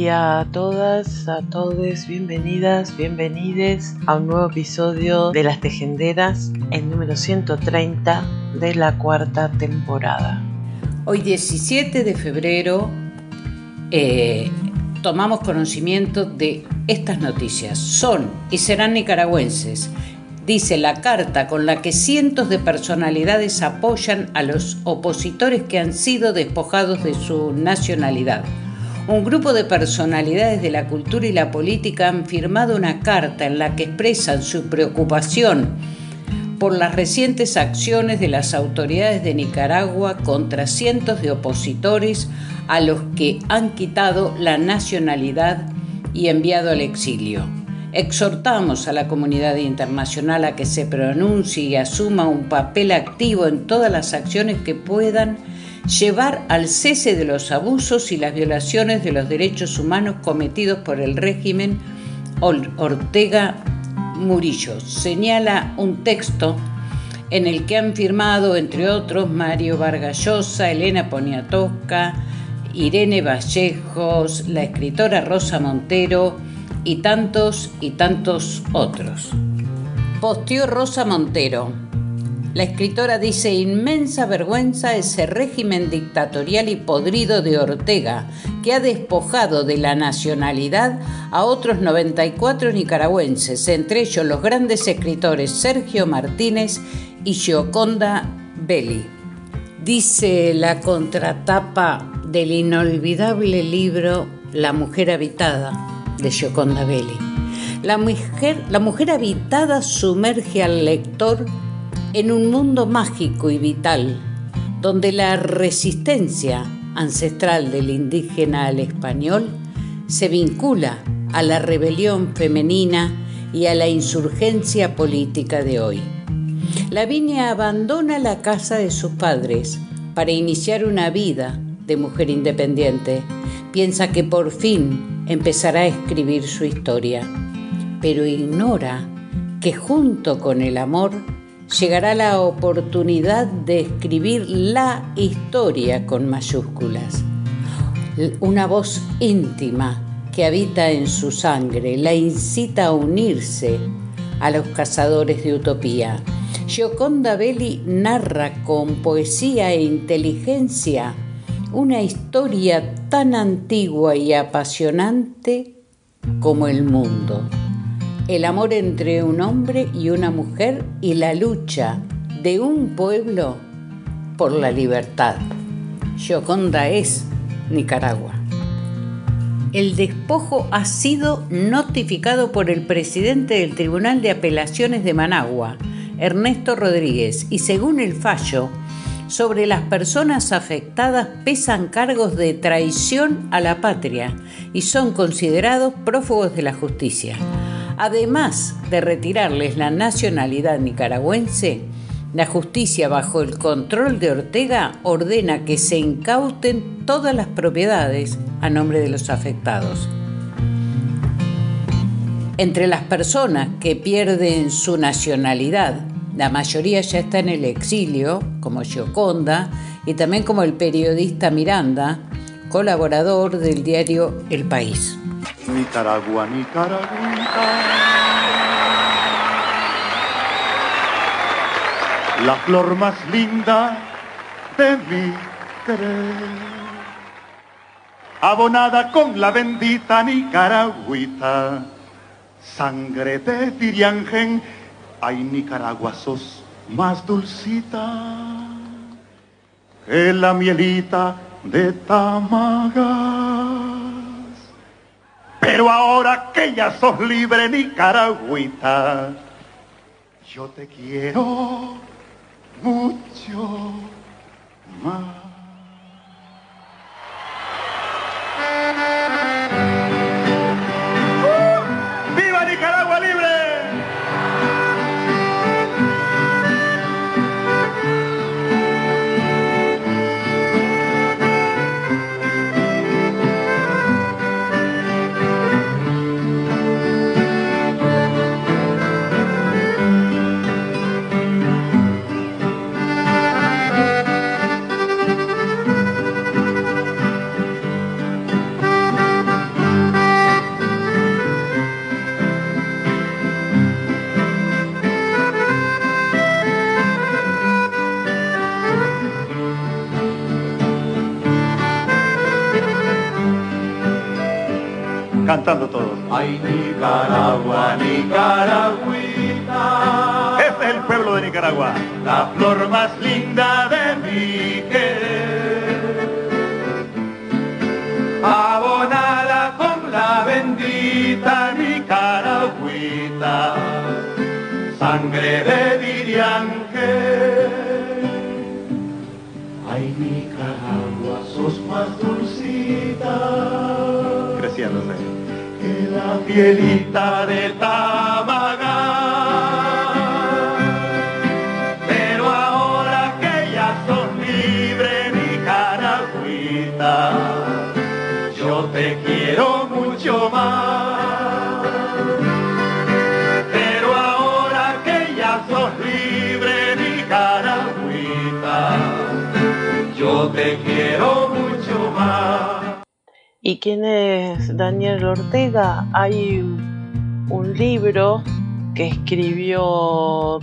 día a todas, a todos, bienvenidas, bienvenides a un nuevo episodio de Las Tejenderas, el número 130 de la cuarta temporada. Hoy 17 de febrero eh, tomamos conocimiento de estas noticias. Son y serán nicaragüenses, dice la carta con la que cientos de personalidades apoyan a los opositores que han sido despojados de su nacionalidad. Un grupo de personalidades de la cultura y la política han firmado una carta en la que expresan su preocupación por las recientes acciones de las autoridades de Nicaragua contra cientos de opositores a los que han quitado la nacionalidad y enviado al exilio. Exhortamos a la comunidad internacional a que se pronuncie y asuma un papel activo en todas las acciones que puedan llevar al cese de los abusos y las violaciones de los derechos humanos cometidos por el régimen Ortega Murillo. Señala un texto en el que han firmado, entre otros, Mario Vargallosa, Elena Poniatowska, Irene Vallejos, la escritora Rosa Montero y tantos y tantos otros. Posteó Rosa Montero. La escritora dice inmensa vergüenza ese régimen dictatorial y podrido de Ortega, que ha despojado de la nacionalidad a otros 94 nicaragüenses, entre ellos los grandes escritores Sergio Martínez y Gioconda Belli. Dice la contratapa del inolvidable libro La mujer habitada de Gioconda Belli. La mujer, la mujer habitada sumerge al lector en un mundo mágico y vital, donde la resistencia ancestral del indígena al español se vincula a la rebelión femenina y a la insurgencia política de hoy. Lavinia abandona la casa de sus padres para iniciar una vida de mujer independiente. Piensa que por fin empezará a escribir su historia, pero ignora que junto con el amor llegará la oportunidad de escribir la historia con mayúsculas. Una voz íntima que habita en su sangre la incita a unirse a los cazadores de utopía. Gioconda Belli narra con poesía e inteligencia una historia tan antigua y apasionante como el mundo el amor entre un hombre y una mujer y la lucha de un pueblo por la libertad. Gioconda es Nicaragua. El despojo ha sido notificado por el presidente del Tribunal de Apelaciones de Managua, Ernesto Rodríguez, y según el fallo, sobre las personas afectadas pesan cargos de traición a la patria y son considerados prófugos de la justicia. Además de retirarles la nacionalidad nicaragüense, la justicia bajo el control de Ortega ordena que se incauten todas las propiedades a nombre de los afectados. Entre las personas que pierden su nacionalidad, la mayoría ya está en el exilio, como Gioconda, y también como el periodista Miranda, colaborador del diario El País. Nicaragua, Nicaragua. La flor más linda de mi querer. Abonada con la bendita Nicaragüita, sangre de Diriangen, ay Nicaragua sos más dulcita que la mielita de Tamagas. Pero ahora que ya sos libre Nicaragüita, yo te quiero mucho más. Nicaragua. La flor más linda de mi querer. Abonada con la bendita Nicaragüita. Sangre de Diriange. Ay, Nicaragua, sos más dulcita. Creciéndose. Que la pielita de Tamaga. ¿Y quién es Daniel Ortega? Hay un libro que escribió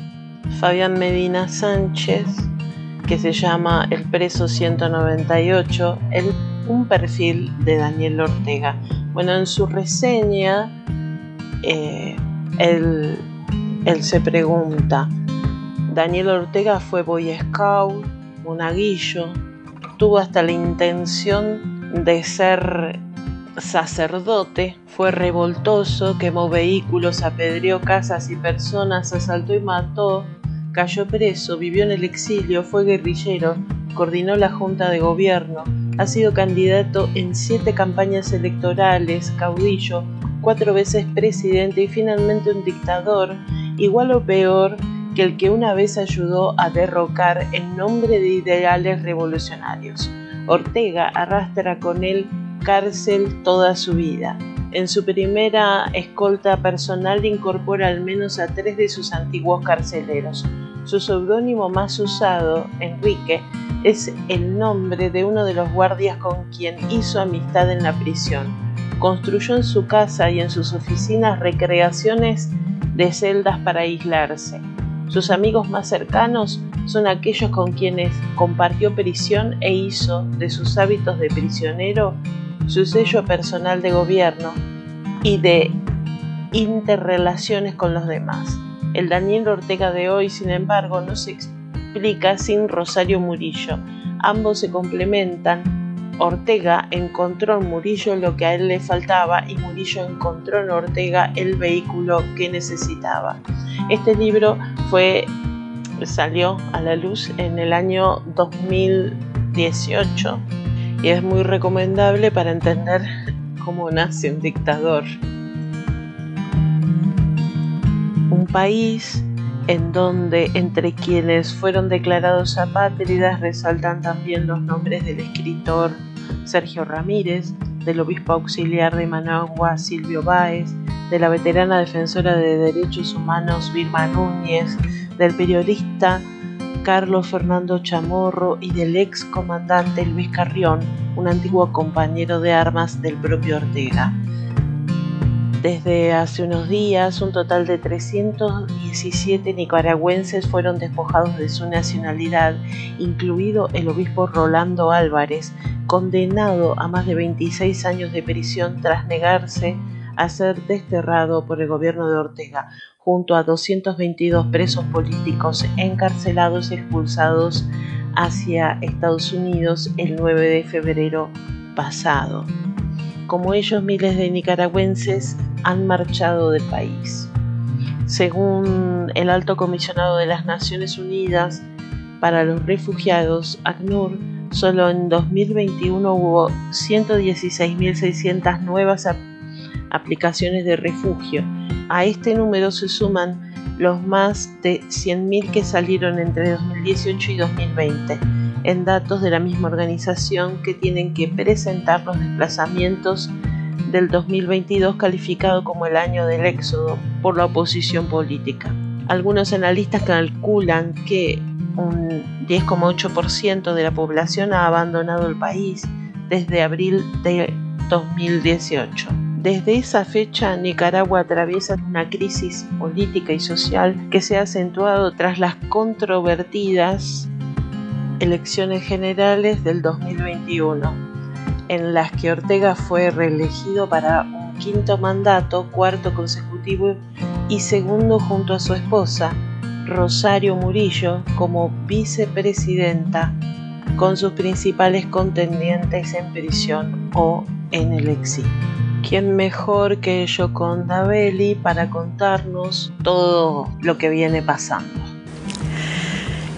Fabián Medina Sánchez que se llama El preso 198, el- un perfil de Daniel Ortega. Bueno, en su reseña, eh, él, él se pregunta, Daniel Ortega fue Boy Scout, monaguillo, tuvo hasta la intención de ser sacerdote, fue revoltoso, quemó vehículos, apedreó casas y personas, asaltó y mató, cayó preso, vivió en el exilio, fue guerrillero, coordinó la junta de gobierno, ha sido candidato en siete campañas electorales, caudillo, cuatro veces presidente y finalmente un dictador, igual o peor que el que una vez ayudó a derrocar en nombre de ideales revolucionarios. Ortega arrastra con él cárcel toda su vida. En su primera escolta personal incorpora al menos a tres de sus antiguos carceleros. Su seudónimo más usado, Enrique, es el nombre de uno de los guardias con quien hizo amistad en la prisión. Construyó en su casa y en sus oficinas recreaciones de celdas para aislarse. Sus amigos más cercanos son aquellos con quienes compartió prisión e hizo de sus hábitos de prisionero su sello personal de gobierno y de interrelaciones con los demás. El Daniel Ortega de hoy, sin embargo, no se explica sin Rosario Murillo. Ambos se complementan. Ortega encontró en Murillo lo que a él le faltaba y Murillo encontró en Ortega el vehículo que necesitaba. Este libro fue salió a la luz en el año 2018 y es muy recomendable para entender cómo nace un dictador. Un país en donde entre quienes fueron declarados apátridas resaltan también los nombres del escritor Sergio Ramírez, del obispo auxiliar de Managua Silvio Báez, de la veterana defensora de derechos humanos Vilma Núñez, del periodista Carlos Fernando Chamorro y del ex comandante Luis Carrión, un antiguo compañero de armas del propio Ortega. Desde hace unos días, un total de 317 nicaragüenses fueron despojados de su nacionalidad, incluido el obispo Rolando Álvarez, condenado a más de 26 años de prisión tras negarse a ser desterrado por el gobierno de Ortega, junto a 222 presos políticos encarcelados y expulsados hacia Estados Unidos el 9 de febrero pasado. Como ellos, miles de nicaragüenses han marchado del país. Según el alto comisionado de las Naciones Unidas para los Refugiados, ACNUR, solo en 2021 hubo 116.600 nuevas aplicaciones de refugio. A este número se suman los más de 100.000 que salieron entre 2018 y 2020, en datos de la misma organización que tienen que presentar los desplazamientos del 2022 calificado como el año del éxodo por la oposición política. Algunos analistas calculan que un 10,8% de la población ha abandonado el país desde abril de 2018. Desde esa fecha, Nicaragua atraviesa una crisis política y social que se ha acentuado tras las controvertidas elecciones generales del 2021, en las que Ortega fue reelegido para un quinto mandato, cuarto consecutivo y segundo junto a su esposa, Rosario Murillo, como vicepresidenta, con sus principales contendientes en prisión o en el exilio. ¿Quién mejor que Yoconda Belli para contarnos todo lo que viene pasando?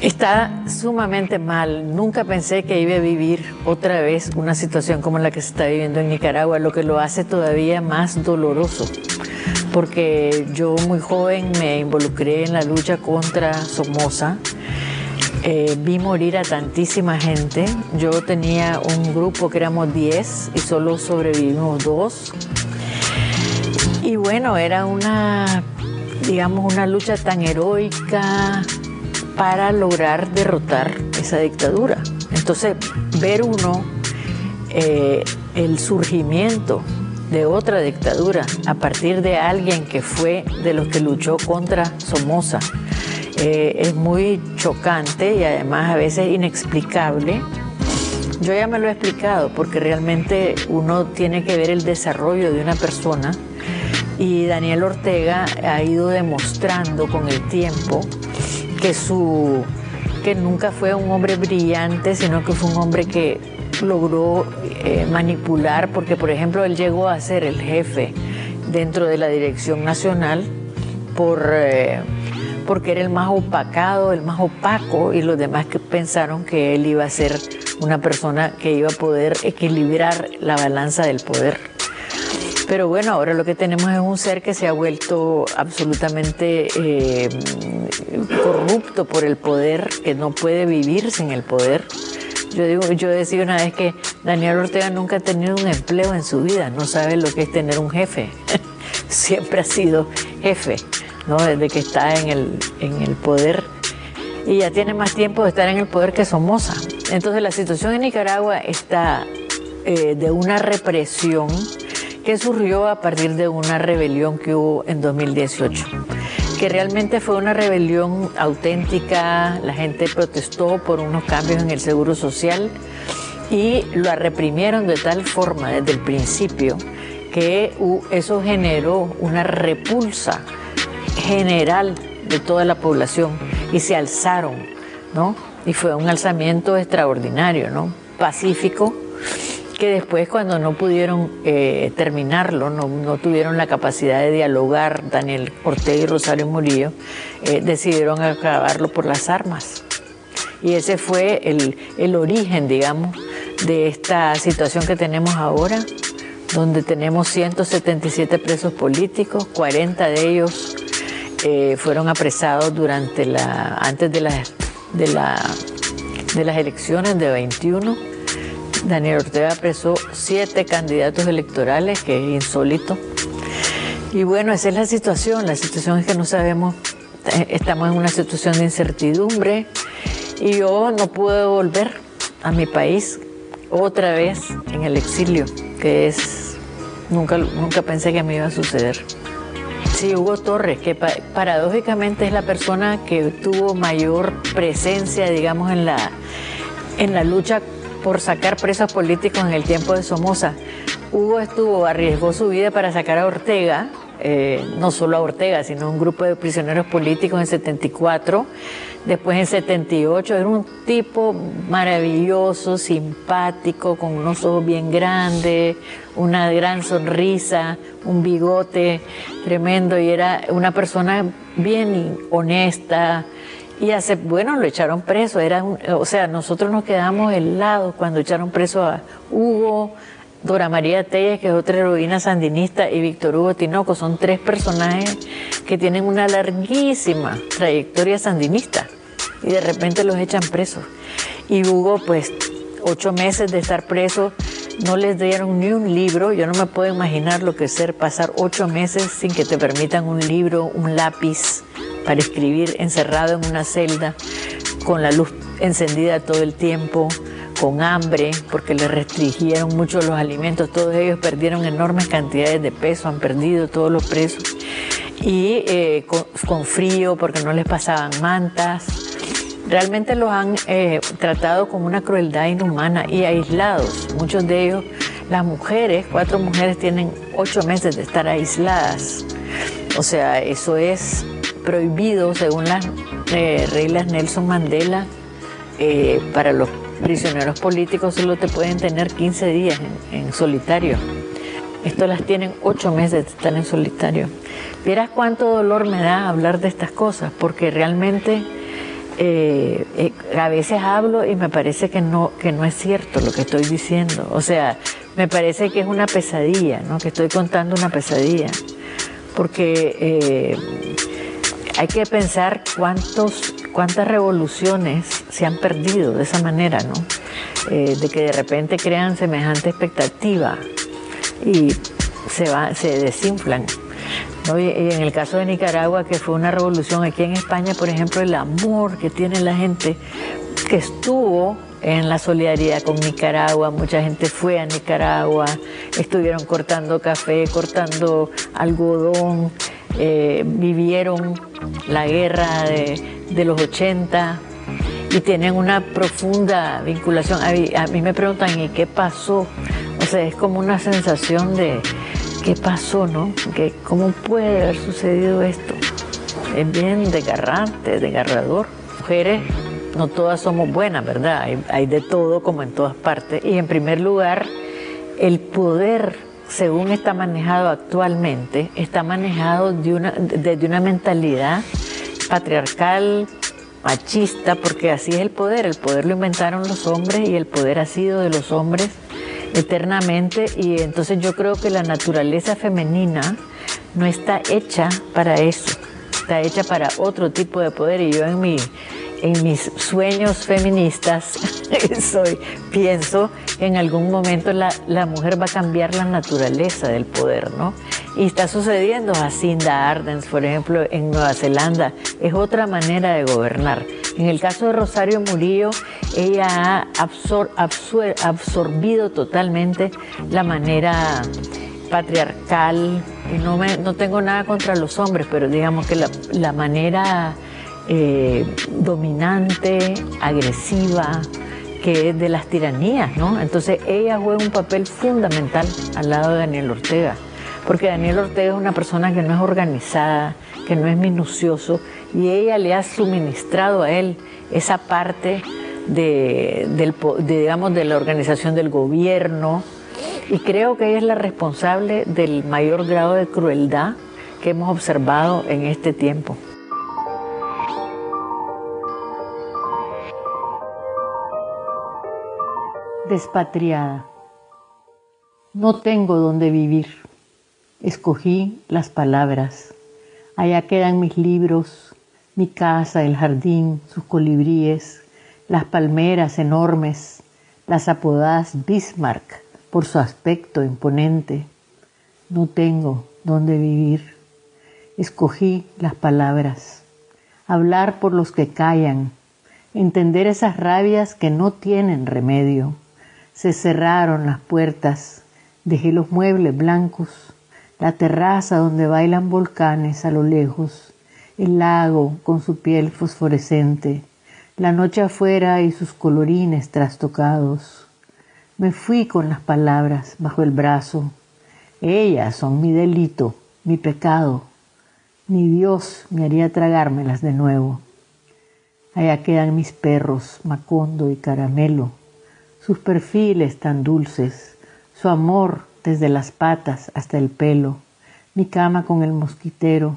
Está sumamente mal. Nunca pensé que iba a vivir otra vez una situación como la que se está viviendo en Nicaragua, lo que lo hace todavía más doloroso. Porque yo muy joven me involucré en la lucha contra Somoza. Eh, vi morir a tantísima gente. Yo tenía un grupo que éramos 10 y solo sobrevivimos dos. Y bueno, era una, digamos, una lucha tan heroica para lograr derrotar esa dictadura. Entonces, ver uno eh, el surgimiento de otra dictadura a partir de alguien que fue de los que luchó contra Somoza eh, es muy chocante y además a veces inexplicable. Yo ya me lo he explicado porque realmente uno tiene que ver el desarrollo de una persona y Daniel Ortega ha ido demostrando con el tiempo que su que nunca fue un hombre brillante, sino que fue un hombre que logró eh, manipular, porque por ejemplo él llegó a ser el jefe dentro de la dirección nacional por eh, porque era el más opacado, el más opaco, y los demás que pensaron que él iba a ser una persona que iba a poder equilibrar la balanza del poder. Pero bueno, ahora lo que tenemos es un ser que se ha vuelto absolutamente eh, corrupto por el poder, que no puede vivir sin el poder. Yo, digo, yo decía una vez que Daniel Ortega nunca ha tenido un empleo en su vida, no sabe lo que es tener un jefe. Siempre ha sido jefe. Desde que está en el, en el poder y ya tiene más tiempo de estar en el poder que Somoza. Entonces la situación en Nicaragua está eh, de una represión que surgió a partir de una rebelión que hubo en 2018, que realmente fue una rebelión auténtica, la gente protestó por unos cambios en el seguro social y lo reprimieron de tal forma desde el principio que eso generó una repulsa general de toda la población y se alzaron, ¿no? Y fue un alzamiento extraordinario, ¿no? Pacífico, que después cuando no pudieron eh, terminarlo, no, tuvieron la capacidad de dialogar, Daniel Ortega y Rosario Murillo, eh, decidieron acabarlo por las armas. Y ese fue el, el origen, digamos, de esta situación que tenemos ahora, donde tenemos 177 presos políticos, 40 de ellos eh, fueron apresados durante la, antes de, la, de, la, de las elecciones de 21. Daniel Ortega apresó siete candidatos electorales, que es insólito. Y bueno, esa es la situación. La situación es que no sabemos, eh, estamos en una situación de incertidumbre y yo no pude volver a mi país otra vez en el exilio, que es, nunca, nunca pensé que me iba a suceder. Sí, Hugo Torres, que paradójicamente es la persona que tuvo mayor presencia, digamos, en la, en la lucha por sacar presos políticos en el tiempo de Somoza. Hugo estuvo, arriesgó su vida para sacar a Ortega, eh, no solo a Ortega, sino un grupo de prisioneros políticos en 74. Después en 78 era un tipo maravilloso, simpático, con unos ojos bien grandes, una gran sonrisa, un bigote tremendo y era una persona bien honesta. Y hace, bueno, lo echaron preso. Era o sea, nosotros nos quedamos helados cuando echaron preso a Hugo, Dora María Telles, que es otra heroína sandinista, y Víctor Hugo Tinoco. Son tres personajes que tienen una larguísima trayectoria sandinista y de repente los echan presos. Y Hugo, pues, ocho meses de estar preso, no les dieron ni un libro. Yo no me puedo imaginar lo que es ser pasar ocho meses sin que te permitan un libro, un lápiz para escribir encerrado en una celda, con la luz encendida todo el tiempo con hambre, porque le restringieron mucho los alimentos, todos ellos perdieron enormes cantidades de peso, han perdido todos los presos, y eh, con, frío porque no les pasaban mantas. Realmente los han eh, tratado con una crueldad inhumana y aislados. Muchos de ellos, las mujeres, cuatro mujeres tienen ocho meses de estar aisladas. O sea, eso es prohibido según las eh, reglas Nelson Mandela para los prisioneros políticos solo te pueden tener 15 días en, solitario. Esto las tienen 8 meses de estar en solitario. Vieras cuánto dolor me da hablar de estas cosas, porque realmente eh, eh, a veces hablo y me parece que no, que no es cierto lo que estoy diciendo. O sea, me parece que es una pesadilla, ¿no? que estoy contando una pesadilla. Porque eh, hay que pensar cuántos cuántas revoluciones se han perdido de esa manera, ¿no? Eh, de que de repente crean semejante expectativa y se, va, se desinflan. Y, en el caso de Nicaragua, que fue una revolución aquí en España, por ejemplo, el amor que tiene la gente que estuvo en la solidaridad con Nicaragua, mucha gente fue a Nicaragua, estuvieron cortando café, cortando algodón, eh, vivieron la guerra de, los 80 y tienen una profunda vinculación. A mí, me preguntan, ¿y qué pasó? O sea, es como una sensación de, ¿qué pasó, no? que ¿Cómo puede haber sucedido esto? Es bien desgarrante, desgarrador. Mujeres, no todas somos buenas, ¿verdad? Hay, hay de todo como en todas partes. Y en primer lugar, el poder, según está manejado actualmente, está manejado de una, desde una mentalidad patriarcal, machista, porque así es el poder. El poder lo inventaron los hombres y el poder ha sido de los hombres eternamente. Y entonces yo creo que la naturaleza femenina no está hecha para eso, está hecha para otro tipo de poder. Y yo en mi en mis sueños feministas soy, pienso en algún momento la, la, mujer va a cambiar la naturaleza del poder, ¿no? Y está sucediendo. Jacinda Ardens, por ejemplo, en Nueva Zelanda, es otra manera de gobernar. En el caso de Rosario Murillo, ella ha absorbido totalmente la manera patriarcal, y no, me, no tengo nada contra los hombres, pero digamos que la, la manera eh, dominante, agresiva, que es de las tiranías, ¿no? Entonces ella juega un papel fundamental al lado de Daniel Ortega, porque Daniel Ortega es una persona que no es organizada, que no es minucioso, y ella le ha suministrado a él esa parte de, digamos, de la organización del gobierno, y creo que ella es la responsable del mayor grado de crueldad que hemos observado en este tiempo. Despatriada. No tengo dónde vivir. Escogí las palabras. Allá quedan mis libros, mi casa, el jardín, sus colibríes, las palmeras enormes, las apodadas Bismarck por su aspecto imponente. No tengo dónde vivir. Escogí las palabras. Hablar por los que callan, entender esas rabias que no tienen remedio se cerraron las puertas, dejé los muebles blancos, la terraza donde bailan volcanes a lo lejos, el lago con su piel fosforescente, la noche afuera y sus colorines trastocados. Me fui con las palabras bajo el brazo. Ellas son mi delito, mi pecado. Ni Dios me haría tragármelas de nuevo. Allá quedan mis perros, Macondo y Caramelo, sus perfiles tan dulces, su amor desde las patas hasta el pelo, mi cama con el mosquitero,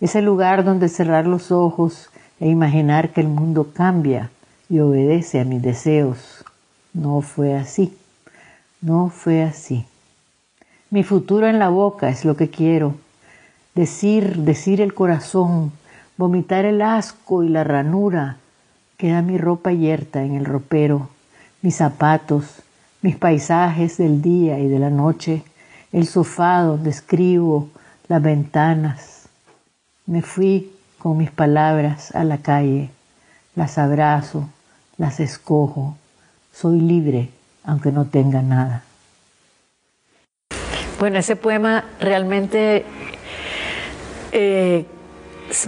ese lugar donde cerrar los ojos e imaginar que el mundo cambia y obedece a mis deseos. No fue así, no fue así. Mi futuro en la boca es lo que quiero. Decir, decir el corazón, vomitar el asco y la ranura. Queda mi ropa yerta en el ropero, mis zapatos, mis paisajes del día y de la noche, el sofá donde escribo, las ventanas. Me fui con mis palabras a la calle, las abrazo, las escojo, soy libre aunque no tenga nada. Bueno, ese poema realmente eh,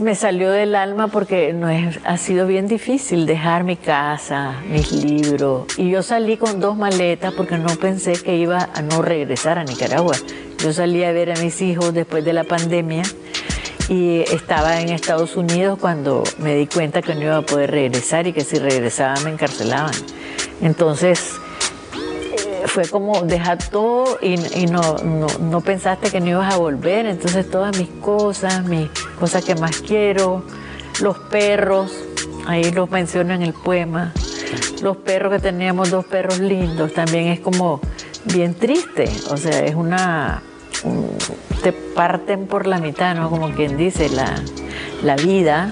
me salió del alma porque no es, ha sido bien difícil dejar mi casa, mis libros. Y yo salí con dos maletas porque no pensé que iba a no regresar a Nicaragua. Yo salí a ver a mis hijos después de la pandemia y estaba en Estados Unidos cuando me di cuenta que no iba a poder regresar y que si regresaba me encarcelaban. Entonces fue como dejar todo y, no, no, pensaste que no ibas a volver. Entonces todas mis cosas, mis cosas que más quiero, los perros, ahí los menciono en el poema, los perros que teníamos, dos perros lindos, también es como bien triste, o sea, es una te parten por la mitad, ¿no? Como quien dice, la vida.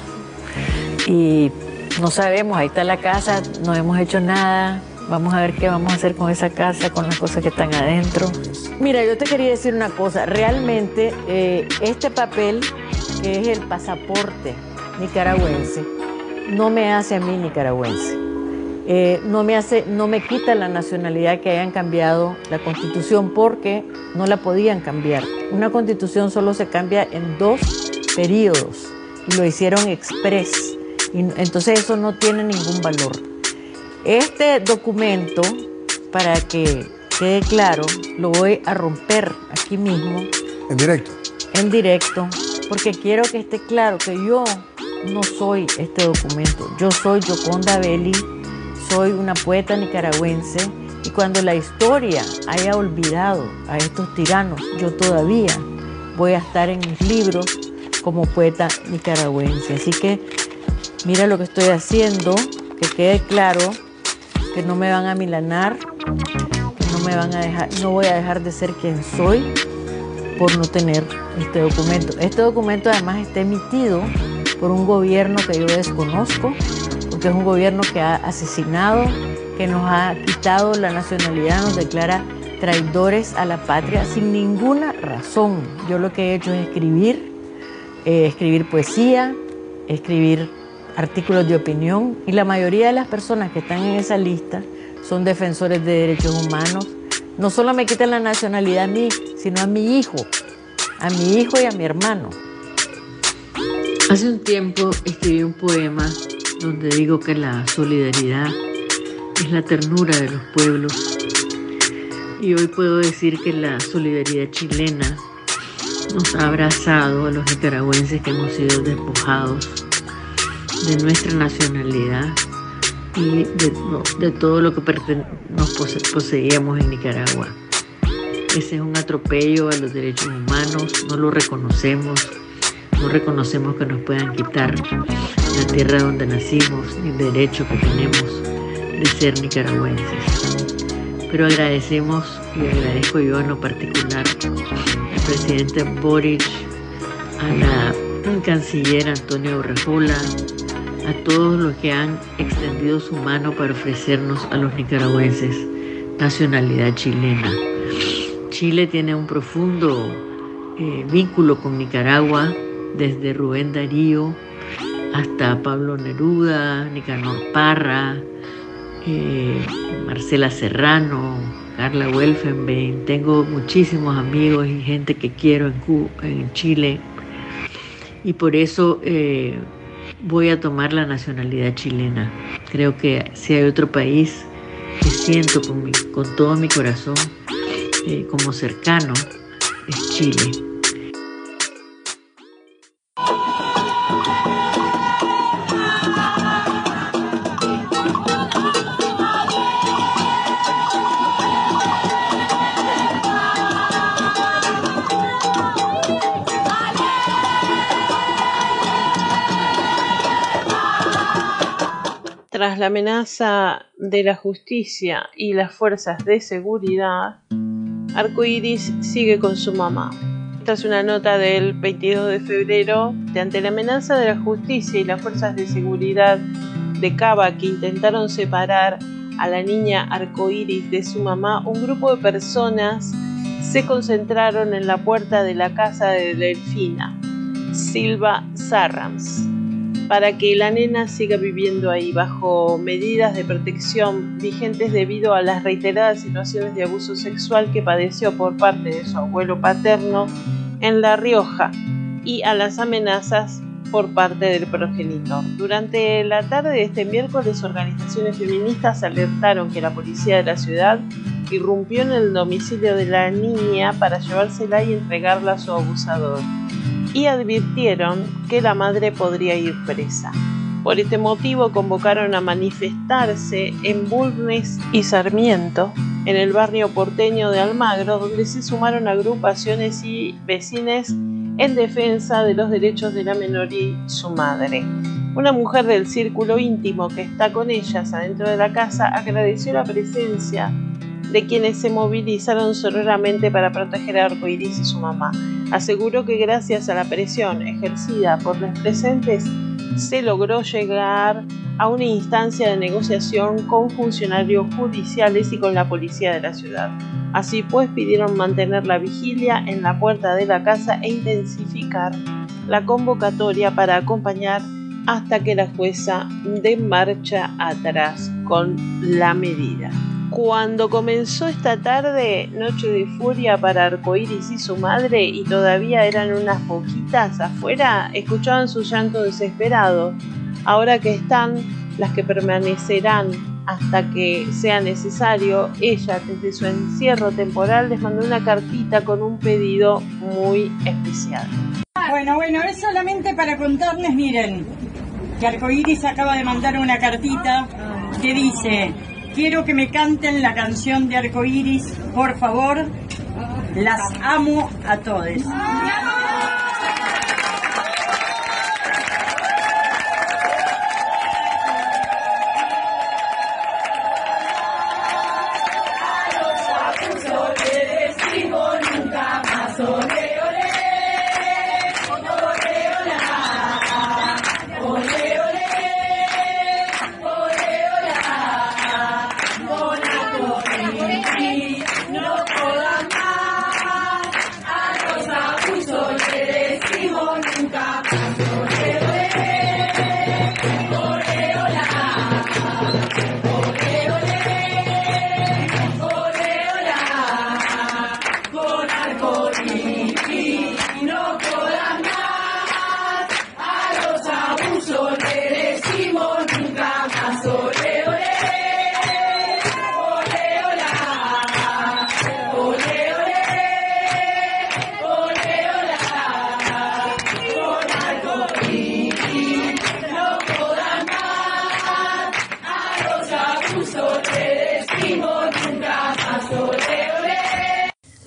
Y no sabemos, ahí está la casa, no hemos hecho nada, vamos a ver qué vamos a hacer con esa casa, con las cosas que están adentro. Mira, yo te quería decir una cosa, realmente eh, este papel, que es el pasaporte nicaragüense, no me hace a mí nicaragüense. Eh, no, me hace, no me quita la nacionalidad que hayan cambiado la constitución porque no la podían cambiar. Una constitución solo se cambia en dos periodos y lo hicieron express. Y entonces eso no tiene ningún valor. Este documento, para que quede claro, lo voy a romper aquí mismo. En directo. En directo, porque quiero que esté claro que yo no soy este documento. Yo soy Yoconda Belli soy una poeta nicaragüense y cuando la historia haya olvidado a estos tiranos, yo todavía voy a estar en mis libros como poeta nicaragüense. Así que mira lo que estoy haciendo, que quede claro que no me van a milanar, que no me van a dejar, no voy a dejar de ser quien soy por no tener este documento. Este documento además está emitido por un gobierno que yo desconozco, que es un gobierno que ha asesinado, que nos ha quitado la nacionalidad, nos declara traidores a la patria sin ninguna razón. Yo lo que he hecho es escribir, eh, escribir poesía, escribir artículos de opinión y la mayoría de las personas que están en esa lista son defensores de derechos humanos. No solo me quitan la nacionalidad a mí, sino a mi hijo, a mi hijo y a mi hermano. Hace un tiempo escribí un poema donde digo que la solidaridad es la ternura de los pueblos. Y hoy puedo decir que la solidaridad chilena nos ha abrazado a los nicaragüenses que hemos sido despojados de nuestra nacionalidad y de, todo lo que nos poseíamos en Nicaragua. Ese es un atropello a los derechos humanos, no lo reconocemos, no reconocemos que nos puedan quitar la tierra donde nacimos ni el derecho que tenemos de ser nicaragüenses. Pero agradecemos y agradezco yo en lo particular al presidente Boric, a la canciller Antonio Urrejola, a todos los que han extendido su mano para ofrecernos a los nicaragüenses nacionalidad chilena. Chile tiene un profundo eh, vínculo con Nicaragua desde Rubén Darío hasta Pablo Neruda, Nicanor Parra, eh, Marcela Serrano, Carla Welfenbein. Tengo muchísimos amigos y gente que quiero en, Chile y por eso eh, voy a tomar la nacionalidad chilena. Creo que si hay otro país que siento con, todo mi corazón eh, como cercano es Chile. La amenaza de la justicia y las fuerzas de seguridad, Arcoiris sigue con su mamá. Esta es una nota del 22 de febrero de ante la amenaza de la justicia y las fuerzas de seguridad de Cava que intentaron separar a la niña Arcoiris de su mamá, un grupo de personas se concentraron en la puerta de la casa de Delfina, Silva Sarrams para que la nena siga viviendo ahí bajo medidas de protección vigentes debido a las reiteradas situaciones de abuso sexual que padeció por parte de su abuelo paterno en La Rioja y a las amenazas por parte del progenitor. Durante la tarde de este miércoles, organizaciones feministas alertaron que la policía de la ciudad irrumpió en el domicilio de la niña para llevársela y entregarla a su abusador y advirtieron que la madre podría ir presa. Por este motivo convocaron a manifestarse en Bulnes y Sarmiento, en el barrio porteño de Almagro, donde se sumaron agrupaciones y vecines en defensa de los derechos de la menor y su madre. Una mujer del círculo íntimo que está con ellas adentro de la casa agradeció la presencia de quienes se movilizaron sororamente para proteger a Arcoiris y su mamá. Aseguró que gracias a la presión ejercida por los presentes se logró llegar a una instancia de negociación con funcionarios judiciales y con la policía de la ciudad. Así pues pidieron mantener la vigilia en la puerta de la casa e intensificar la convocatoria para acompañar hasta que la jueza dé marcha atrás con la medida. Cuando comenzó esta tarde, Noche de Furia para Arcoiris y su madre, y todavía eran unas poquitas afuera, escuchaban su llanto desesperado. Ahora que están, las que permanecerán hasta que sea necesario, ella desde su encierro temporal les mandó una cartita con un pedido muy especial. Bueno, bueno, es solamente para contarles, miren, que Arcoiris acaba de mandar una cartita que dice Quiero que me canten la canción de Arcoiris, por favor. Las amo a todos.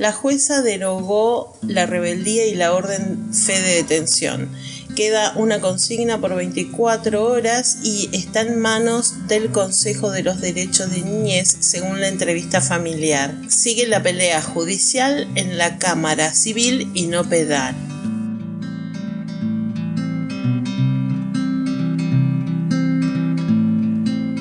La jueza derogó la rebeldía y la orden fe de detención. Queda una consigna por 24 horas y está en manos del Consejo de los Derechos de Niñez según la entrevista familiar. Sigue la pelea judicial en la Cámara Civil y no pedal.